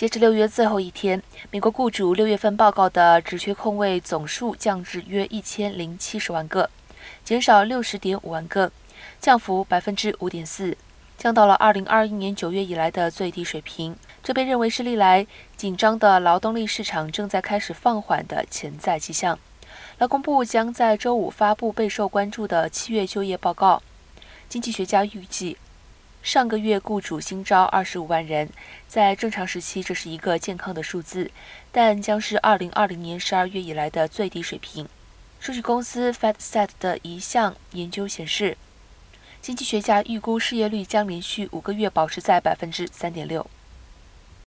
截至六月最后一天，美国雇主六月份报告的职缺空位总数降至约一千零七十万个，减少六十点五万个，降幅百分之五点四，降到了二零二一年九月以来的最低水平。这被认为是历来紧张的劳动力市场正在开始放缓的潜在迹象。劳工部将在周五发布备受关注的七月就业报告。经济学家预计。上个月雇主新招二十五万人，在正常时期这是一个健康的数字，但将是二零二零年十二月以来的最低水平。数据公司 FedStat 的一项研究显示，经济学家预估失业率将连续五个月保持在百分之三点六。